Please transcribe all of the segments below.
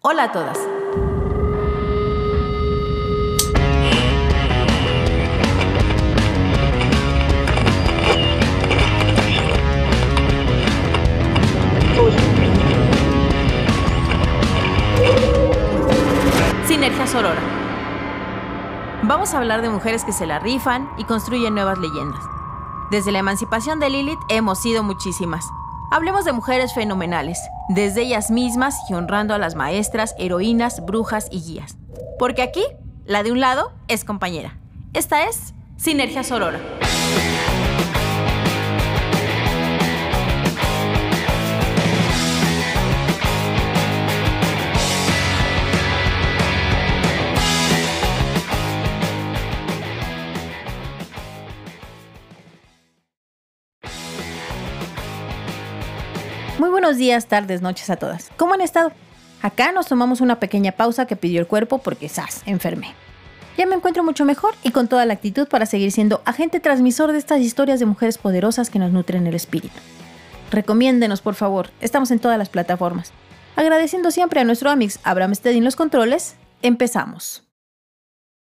Hola a todas. Sinergia Sorora. Vamos a hablar de mujeres que se la rifan y construyen nuevas leyendas. Desde la emancipación de Lilith hemos sido muchísimas. Hablemos de mujeres fenomenales, desde ellas mismas y honrando a las maestras, heroínas, brujas y guías. Porque aquí, la de un lado es compañera. Esta es Sinergia Sorora. Buenos días, tardes, noches a todas. ¿Cómo han estado? Acá nos tomamos una pequeña pausa que pidió el cuerpo porque, ¡zas!, enfermé. Ya me encuentro mucho mejor y con toda la actitud para seguir siendo agente transmisor de estas historias de mujeres poderosas que nos nutren el espíritu. Recomiéndenos, por favor, estamos en todas las plataformas. Agradeciendo siempre a nuestro amix Abraham Stedin los controles, empezamos.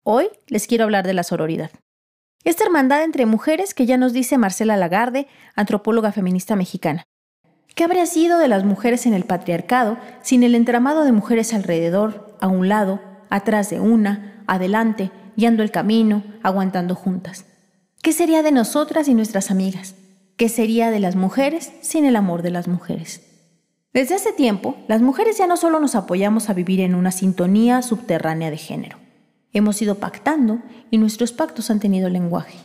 Hoy les quiero hablar de la sororidad. Esta hermandad entre mujeres que ya nos dice Marcela Lagarde, antropóloga feminista mexicana. ¿Qué habría sido de las mujeres en el patriarcado sin el entramado de mujeres alrededor, a un lado, atrás de una, adelante, guiando el camino, aguantando juntas? ¿Qué sería de nosotras y nuestras amigas? ¿Qué sería de las mujeres sin el amor de las mujeres? Desde hace tiempo, las mujeres ya no solo nos apoyamos a vivir en una sintonía subterránea de género. Hemos ido pactando y nuestros pactos han tenido lenguaje.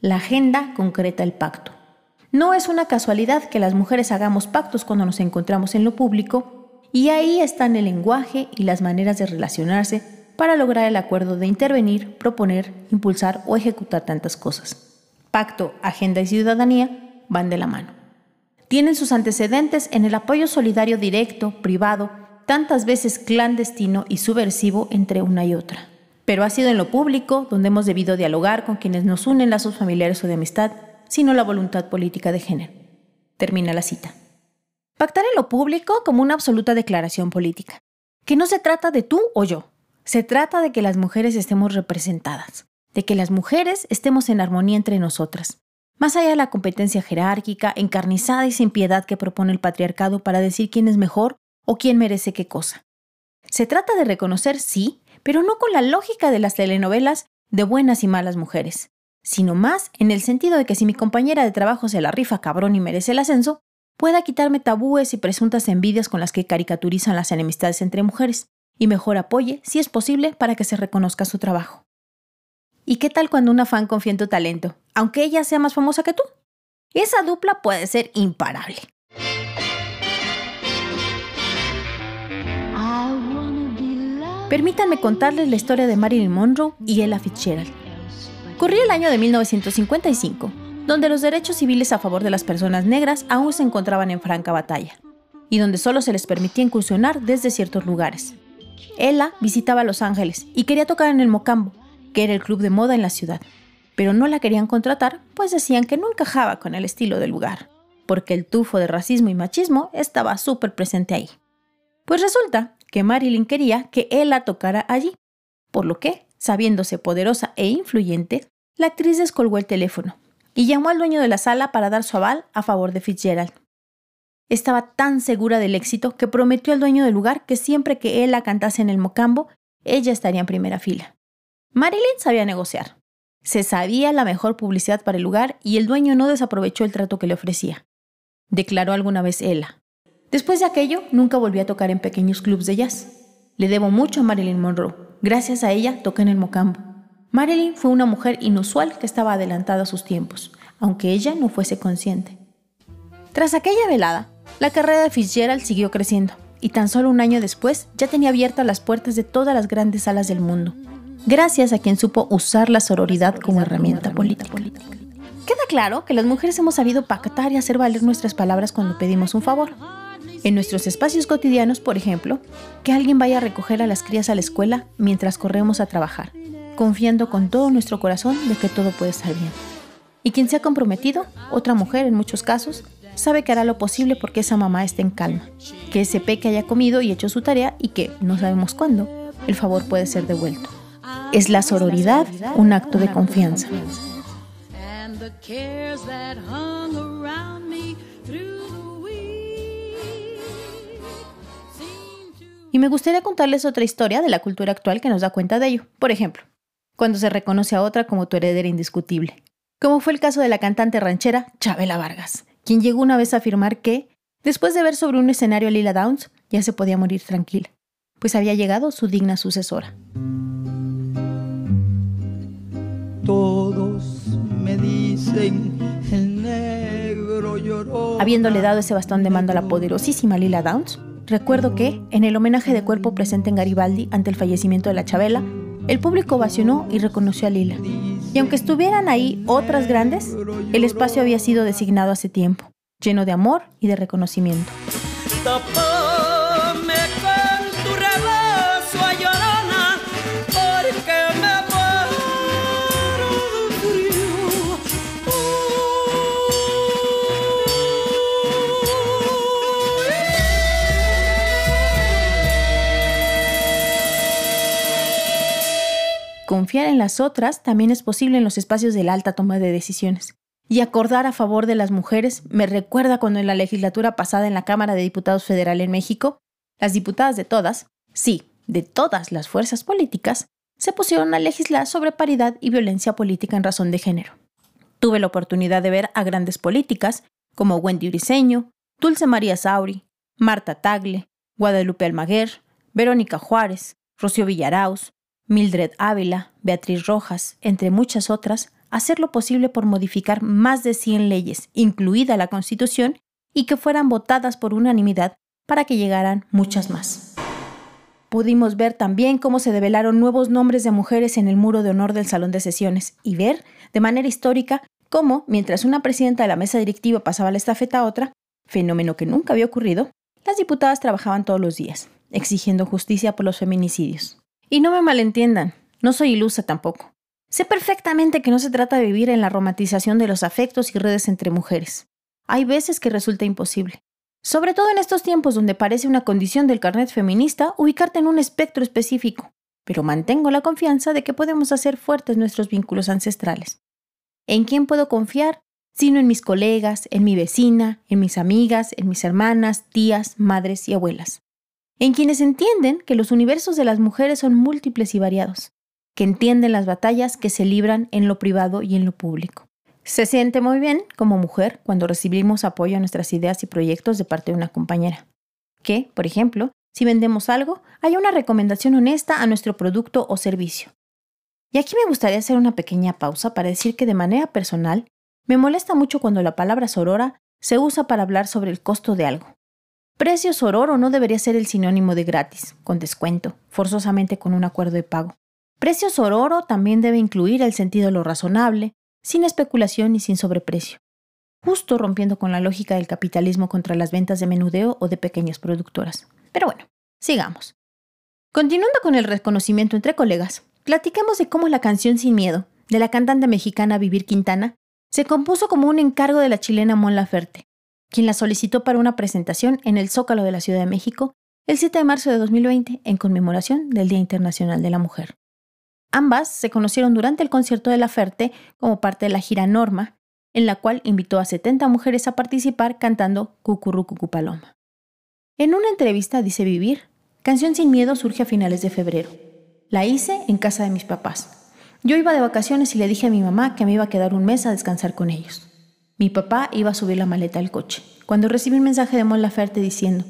La agenda concreta el pacto. No es una casualidad que las mujeres hagamos pactos cuando nos encontramos en lo público, y ahí están el lenguaje y las maneras de relacionarse para lograr el acuerdo de intervenir, proponer, impulsar o ejecutar tantas cosas. Pacto, agenda y ciudadanía van de la mano. Tienen sus antecedentes en el apoyo solidario directo, privado, tantas veces clandestino y subversivo entre una y otra. Pero ha sido en lo público donde hemos debido dialogar con quienes nos unen lazos familiares o de amistad sino la voluntad política de género. Termina la cita. Pactar en lo público como una absoluta declaración política. Que no se trata de tú o yo. Se trata de que las mujeres estemos representadas, de que las mujeres estemos en armonía entre nosotras. Más allá de la competencia jerárquica, encarnizada y sin piedad que propone el patriarcado para decir quién es mejor o quién merece qué cosa. Se trata de reconocer, sí, pero no con la lógica de las telenovelas de buenas y malas mujeres, sino más en el sentido de que si mi compañera de trabajo se la rifa cabrón y merece el ascenso, pueda quitarme tabúes y presuntas envidias con las que caricaturizan las enemistades entre mujeres, y mejor apoye, si es posible, para que se reconozca su trabajo. ¿Y qué tal cuando una fan confía en tu talento, aunque ella sea más famosa que tú? Esa dupla puede ser imparable. Permítanme contarles la historia de Marilyn Monroe y Ella Fitzgerald Corría el año de 1955, donde los derechos civiles a favor de las personas negras aún se encontraban en franca batalla, y donde solo se les permitía incursionar desde ciertos lugares. Ella visitaba Los Ángeles y quería tocar en el Mocambo, que era el club de moda en la ciudad, pero no la querían contratar, pues decían que no encajaba con el estilo del lugar, porque el tufo de racismo y machismo estaba súper presente ahí. Pues resulta que Marilyn quería que ella tocara allí, por lo que Sabiéndose poderosa e influyente, la actriz descolgó el teléfono y llamó al dueño de la sala para dar su aval a favor de Fitzgerald. Estaba tan segura del éxito que prometió al dueño del lugar que siempre que él la cantase en el mocambo, ella estaría en primera fila. Marilyn sabía negociar. Se sabía la mejor publicidad para el lugar y el dueño no desaprovechó el trato que le ofrecía. Declaró alguna vez Ella. Después de aquello, nunca volvió a tocar en pequeños clubs de jazz. Le debo mucho a Marilyn Monroe. Gracias a ella toqué en el Mocambo. Marilyn fue una mujer inusual que estaba adelantada a sus tiempos, aunque ella no fuese consciente. Tras aquella velada, la carrera de Fitzgerald siguió creciendo, y tan solo un año después ya tenía abiertas las puertas de todas las grandes salas del mundo, gracias a quien supo usar la sororidad como herramienta política. Queda claro que las mujeres hemos sabido pactar y hacer valer nuestras palabras cuando pedimos un favor, en nuestros espacios cotidianos, por ejemplo, que alguien vaya a recoger a las crías a la escuela mientras corremos a trabajar, confiando con todo nuestro corazón de que todo puede estar bien. Y quien se ha comprometido, otra mujer en muchos casos, sabe que hará lo posible porque esa mamá esté en calma, que ese peque haya comido y hecho su tarea y que, no sabemos cuándo, el favor puede ser devuelto. Es la sororidad un acto de confianza. Y me gustaría contarles otra historia de la cultura actual que nos da cuenta de ello. Por ejemplo, cuando se reconoce a otra como tu heredera indiscutible. Como fue el caso de la cantante ranchera Chabela Vargas, quien llegó una vez a afirmar que, después de ver sobre un escenario a Lila Downs, ya se podía morir tranquila, pues había llegado su digna sucesora. Todos me dicen el negro lloró. Habiéndole dado ese bastón de mando a la poderosísima Lila Downs, recuerdo que, en el homenaje de cuerpo presente en Garibaldi ante el fallecimiento de la Chabela, el público ovacionó y reconoció a Lila. Y aunque estuvieran ahí otras grandes, el espacio había sido designado hace tiempo, lleno de amor y de reconocimiento. Confiar en las otras también es posible en los espacios de la alta toma de decisiones. Y acordar a favor de las mujeres me recuerda cuando en la legislatura pasada en la Cámara de Diputados Federal en México, las diputadas de todas, sí, de todas las fuerzas políticas, se pusieron a legislar sobre paridad y violencia política en razón de género. Tuve la oportunidad de ver a grandes políticas como Wendy Uriseño, Dulce María Sauri, Marta Tagle, Guadalupe Almaguer, Verónica Juárez, Rocío Villaraus, Mildred Ávila, Beatriz Rojas, entre muchas otras, hacer lo posible por modificar más de 100 leyes, incluida la Constitución, y que fueran votadas por unanimidad para que llegaran muchas más. Pudimos ver también cómo se develaron nuevos nombres de mujeres en el muro de honor del Salón de Sesiones y ver, de manera histórica, cómo, mientras una presidenta de la mesa directiva pasaba la estafeta a otra, fenómeno que nunca había ocurrido, las diputadas trabajaban todos los días, exigiendo justicia por los feminicidios. Y no me malentiendan, no soy ilusa tampoco. Sé perfectamente que no se trata de vivir en la romantización de los afectos y redes entre mujeres. Hay veces que resulta imposible. Sobre todo en estos tiempos donde parece una condición del carnet feminista ubicarte en un espectro específico, pero mantengo la confianza de que podemos hacer fuertes nuestros vínculos ancestrales. ¿En quién puedo confiar? Sino en mis colegas, en mi vecina, en mis amigas, en mis hermanas, tías, madres y abuelas en quienes entienden que los universos de las mujeres son múltiples y variados, que entienden las batallas que se libran en lo privado y en lo público. Se siente muy bien como mujer cuando recibimos apoyo a nuestras ideas y proyectos de parte de una compañera. Que, por ejemplo, si vendemos algo, haya una recomendación honesta a nuestro producto o servicio. Y aquí me gustaría hacer una pequeña pausa para decir que de manera personal, me molesta mucho cuando la palabra sorora se usa para hablar sobre el costo de algo. Precio sororo no debería ser el sinónimo de gratis, con descuento, forzosamente con un acuerdo de pago. Precio sororo también debe incluir el sentido de lo razonable, sin especulación y sin sobreprecio, justo rompiendo con la lógica del capitalismo contra las ventas de menudeo o de pequeñas productoras. Pero bueno, sigamos. Continuando con el reconocimiento entre colegas, platiquemos de cómo la canción Sin Miedo, de la cantante mexicana Vivir Quintana, se compuso como un encargo de la chilena Mon Laferte, quien la solicitó para una presentación en el Zócalo de la Ciudad de México el 7 de marzo de 2020 en conmemoración del Día Internacional de la Mujer. Ambas se conocieron durante el concierto de la Ferte como parte de la gira Norma, en la cual invitó a 70 mujeres a participar cantando Cucurrucucu Paloma. En una entrevista dice Vivir, Canción sin Miedo surge a finales de febrero. La hice en casa de mis papás. Yo iba de vacaciones y le dije a mi mamá que me iba a quedar un mes a descansar con ellos. Mi papá iba a subir la maleta al coche, cuando recibí un mensaje de Mon Laferte diciendo,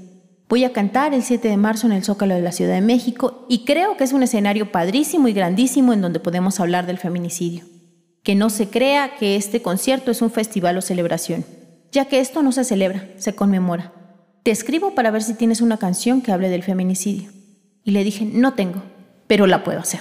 voy a cantar el 7 de marzo en el Zócalo de la Ciudad de México y creo que es un escenario padrísimo y grandísimo en donde podemos hablar del feminicidio. Que no se crea que este concierto es un festival o celebración, ya que esto no se celebra, se conmemora. Te escribo para ver si tienes una canción que hable del feminicidio. Y le dije, no tengo, pero la puedo hacer.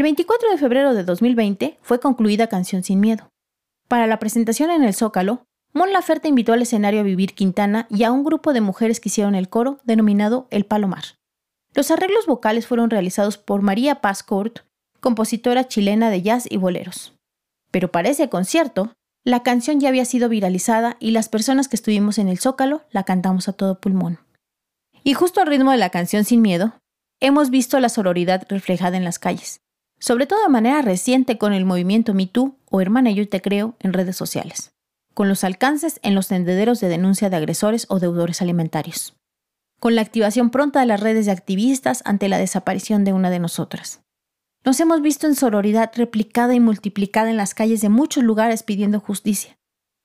El 24 de febrero de 2020 fue concluida Canción sin Miedo. Para la presentación en el Zócalo, Mon Laferte invitó al escenario a Vivir Quintana y a un grupo de mujeres que hicieron el coro denominado El Palomar. Los arreglos vocales fueron realizados por María Paz compositora chilena de jazz y boleros. Pero para ese concierto, la canción ya había sido viralizada y las personas que estuvimos en el Zócalo la cantamos a todo pulmón. Y justo al ritmo de la canción Sin Miedo, hemos visto la sororidad reflejada en las calles sobre todo de manera reciente con el movimiento MeToo o Hermana Yo Te Creo en redes sociales, con los alcances en los tendederos de denuncia de agresores o deudores alimentarios, con la activación pronta de las redes de activistas ante la desaparición de una de nosotras. Nos hemos visto en sororidad replicada y multiplicada en las calles de muchos lugares pidiendo justicia,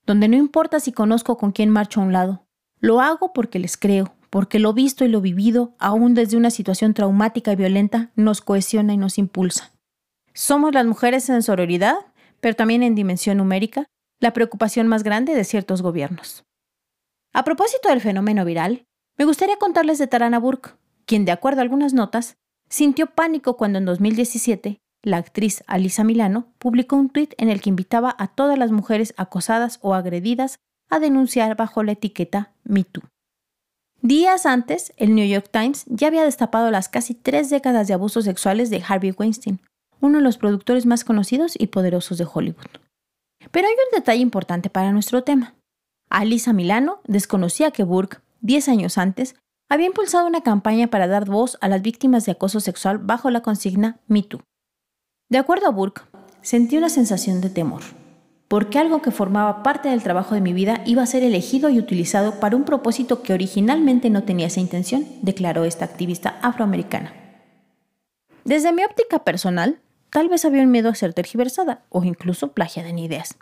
donde no importa si conozco con quién marcho a un lado, lo hago porque les creo, porque lo visto y lo vivido, aún desde una situación traumática y violenta, nos cohesiona y nos impulsa. Somos las mujeres en sororidad, pero también en dimensión numérica, la preocupación más grande de ciertos gobiernos. A propósito del fenómeno viral, me gustaría contarles de Tarana Burke, quien, de acuerdo a algunas notas, sintió pánico cuando en 2017 la actriz Alisa Milano publicó un tuit en el que invitaba a todas las mujeres acosadas o agredidas a denunciar bajo la etiqueta MeToo. Días antes, el New York Times ya había destapado las casi tres décadas de abusos sexuales de Harvey Weinstein, uno de los productores más conocidos y poderosos de Hollywood. Pero hay un detalle importante para nuestro tema. Alisa Milano desconocía que Burke, 10 años antes, había impulsado una campaña para dar voz a las víctimas de acoso sexual bajo la consigna MeToo. De acuerdo a Burke, sentí una sensación de temor, porque algo que formaba parte del trabajo de mi vida iba a ser elegido y utilizado para un propósito que originalmente no tenía esa intención, declaró esta activista afroamericana. Desde mi óptica personal, tal vez había un miedo a ser tergiversada o incluso plagiada en ideas.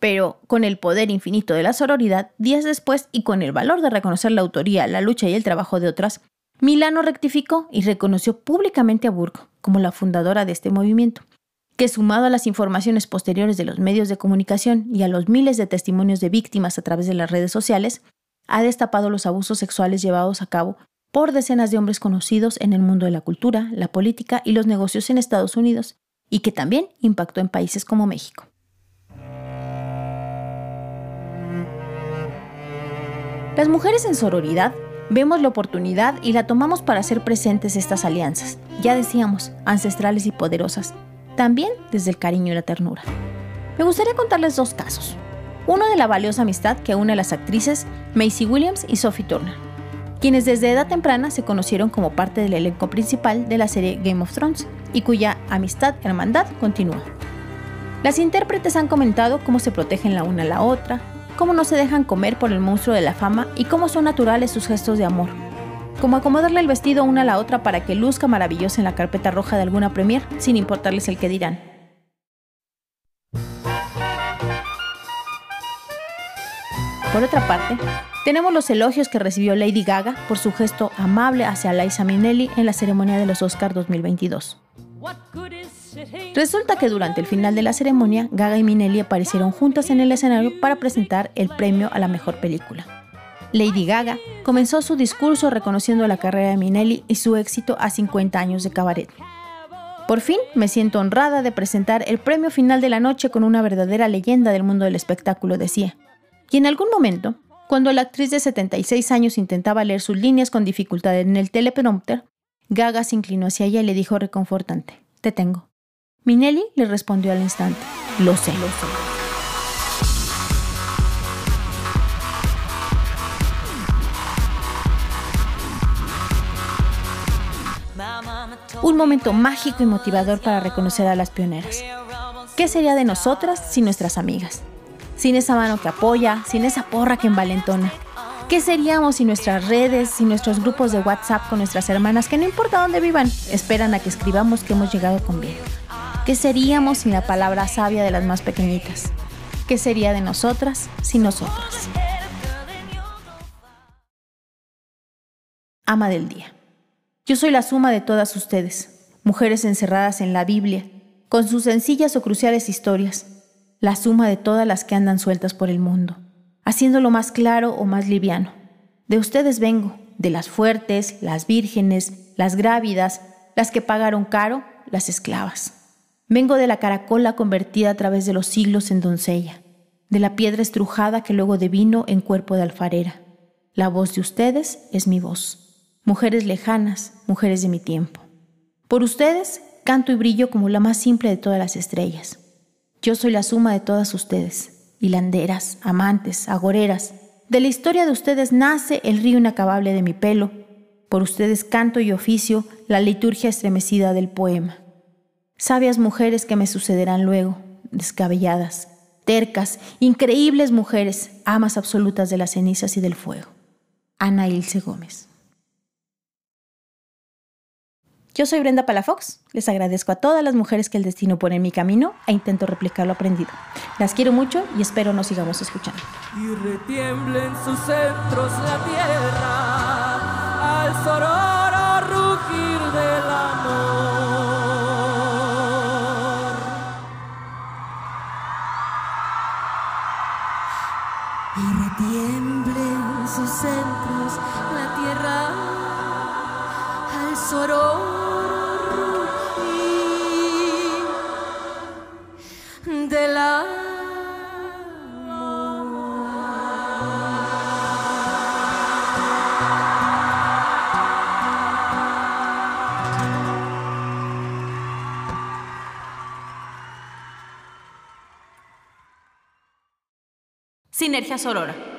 Pero con el poder infinito de la sororidad, días después y con el valor de reconocer la autoría, la lucha y el trabajo de otras, Milano rectificó y reconoció públicamente a Burke como la fundadora de este movimiento, que sumado a las informaciones posteriores de los medios de comunicación y a los miles de testimonios de víctimas a través de las redes sociales, ha destapado los abusos sexuales llevados a cabo por decenas de hombres conocidos en el mundo de la cultura, la política y los negocios en Estados Unidos, y que también impactó en países como México. Las mujeres en sororidad vemos la oportunidad y la tomamos para hacer presentes estas alianzas, ya decíamos, ancestrales y poderosas, también desde el cariño y la ternura. Me gustaría contarles dos casos. Uno de la valiosa amistad que une a las actrices Macy Williams y Sophie Turner, quienes desde edad temprana se conocieron como parte del elenco principal de la serie Game of Thrones y cuya amistad hermandad continúa. Las intérpretes han comentado cómo se protegen la una a la otra, cómo no se dejan comer por el monstruo de la fama y cómo son naturales sus gestos de amor, como acomodarle el vestido una a la otra para que luzca maravillosa en la carpeta roja de alguna premier sin importarles el que dirán. Por otra parte, tenemos los elogios que recibió Lady Gaga por su gesto amable hacia Liza Minnelli en la ceremonia de los Oscars 2022. Resulta que durante el final de la ceremonia, Gaga y Minnelli aparecieron juntas en el escenario para presentar el premio a la mejor película. Lady Gaga comenzó su discurso reconociendo la carrera de Minnelli y su éxito a 50 años de cabaret. Por fin me siento honrada de presentar el premio final de la noche con una verdadera leyenda del mundo del espectáculo, decía. Y en algún momento cuando la actriz de 76 años intentaba leer sus líneas con dificultad en el teleprompter, Gaga se inclinó hacia ella y le dijo reconfortante, Te tengo. Minelli le respondió al instante, Lo sé, lo sé. Un momento mágico y motivador para reconocer a las pioneras. ¿Qué sería de nosotras sin nuestras amigas? Sin esa mano que apoya, sin esa porra que envalentona. ¿Qué seríamos sin nuestras redes, sin nuestros grupos de WhatsApp con nuestras hermanas que no importa dónde vivan, esperan a que escribamos que hemos llegado con bien? ¿Qué seríamos sin la palabra sabia de las más pequeñitas? ¿Qué sería de nosotras sin nosotras? Ama del día. Yo soy la suma de todas ustedes, mujeres encerradas en la Biblia, con sus sencillas o cruciales historias, la suma de todas las que andan sueltas por el mundo haciéndolo más claro o más liviano. De ustedes vengo, de las fuertes, las vírgenes, las grávidas, las que pagaron caro, las esclavas. Vengo de la caracola convertida a través de los siglos en doncella, de la piedra estrujada que luego devino en cuerpo de alfarera. La voz de ustedes es mi voz. Mujeres lejanas, mujeres de mi tiempo. Por ustedes canto y brillo como la más simple de todas las estrellas. Yo soy la suma de todas ustedes, hilanderas, amantes, agoreras. De la historia de ustedes nace el río inacabable de mi pelo. Por ustedes canto y oficio la liturgia estremecida del poema. Sabias mujeres que me sucederán luego, descabelladas, tercas, increíbles mujeres, amas absolutas de las cenizas y del fuego. Ana Ilse Gómez. Yo soy Brenda Palafox. Les agradezco a todas las mujeres que el destino pone en mi camino e intento replicar lo aprendido. Las quiero mucho y espero nos sigamos escuchando. Y retiemble en sus centros la tierra al sororo rugir del amor. Y retiemble en sus centros la tierra al sororo Sinergia Sorora.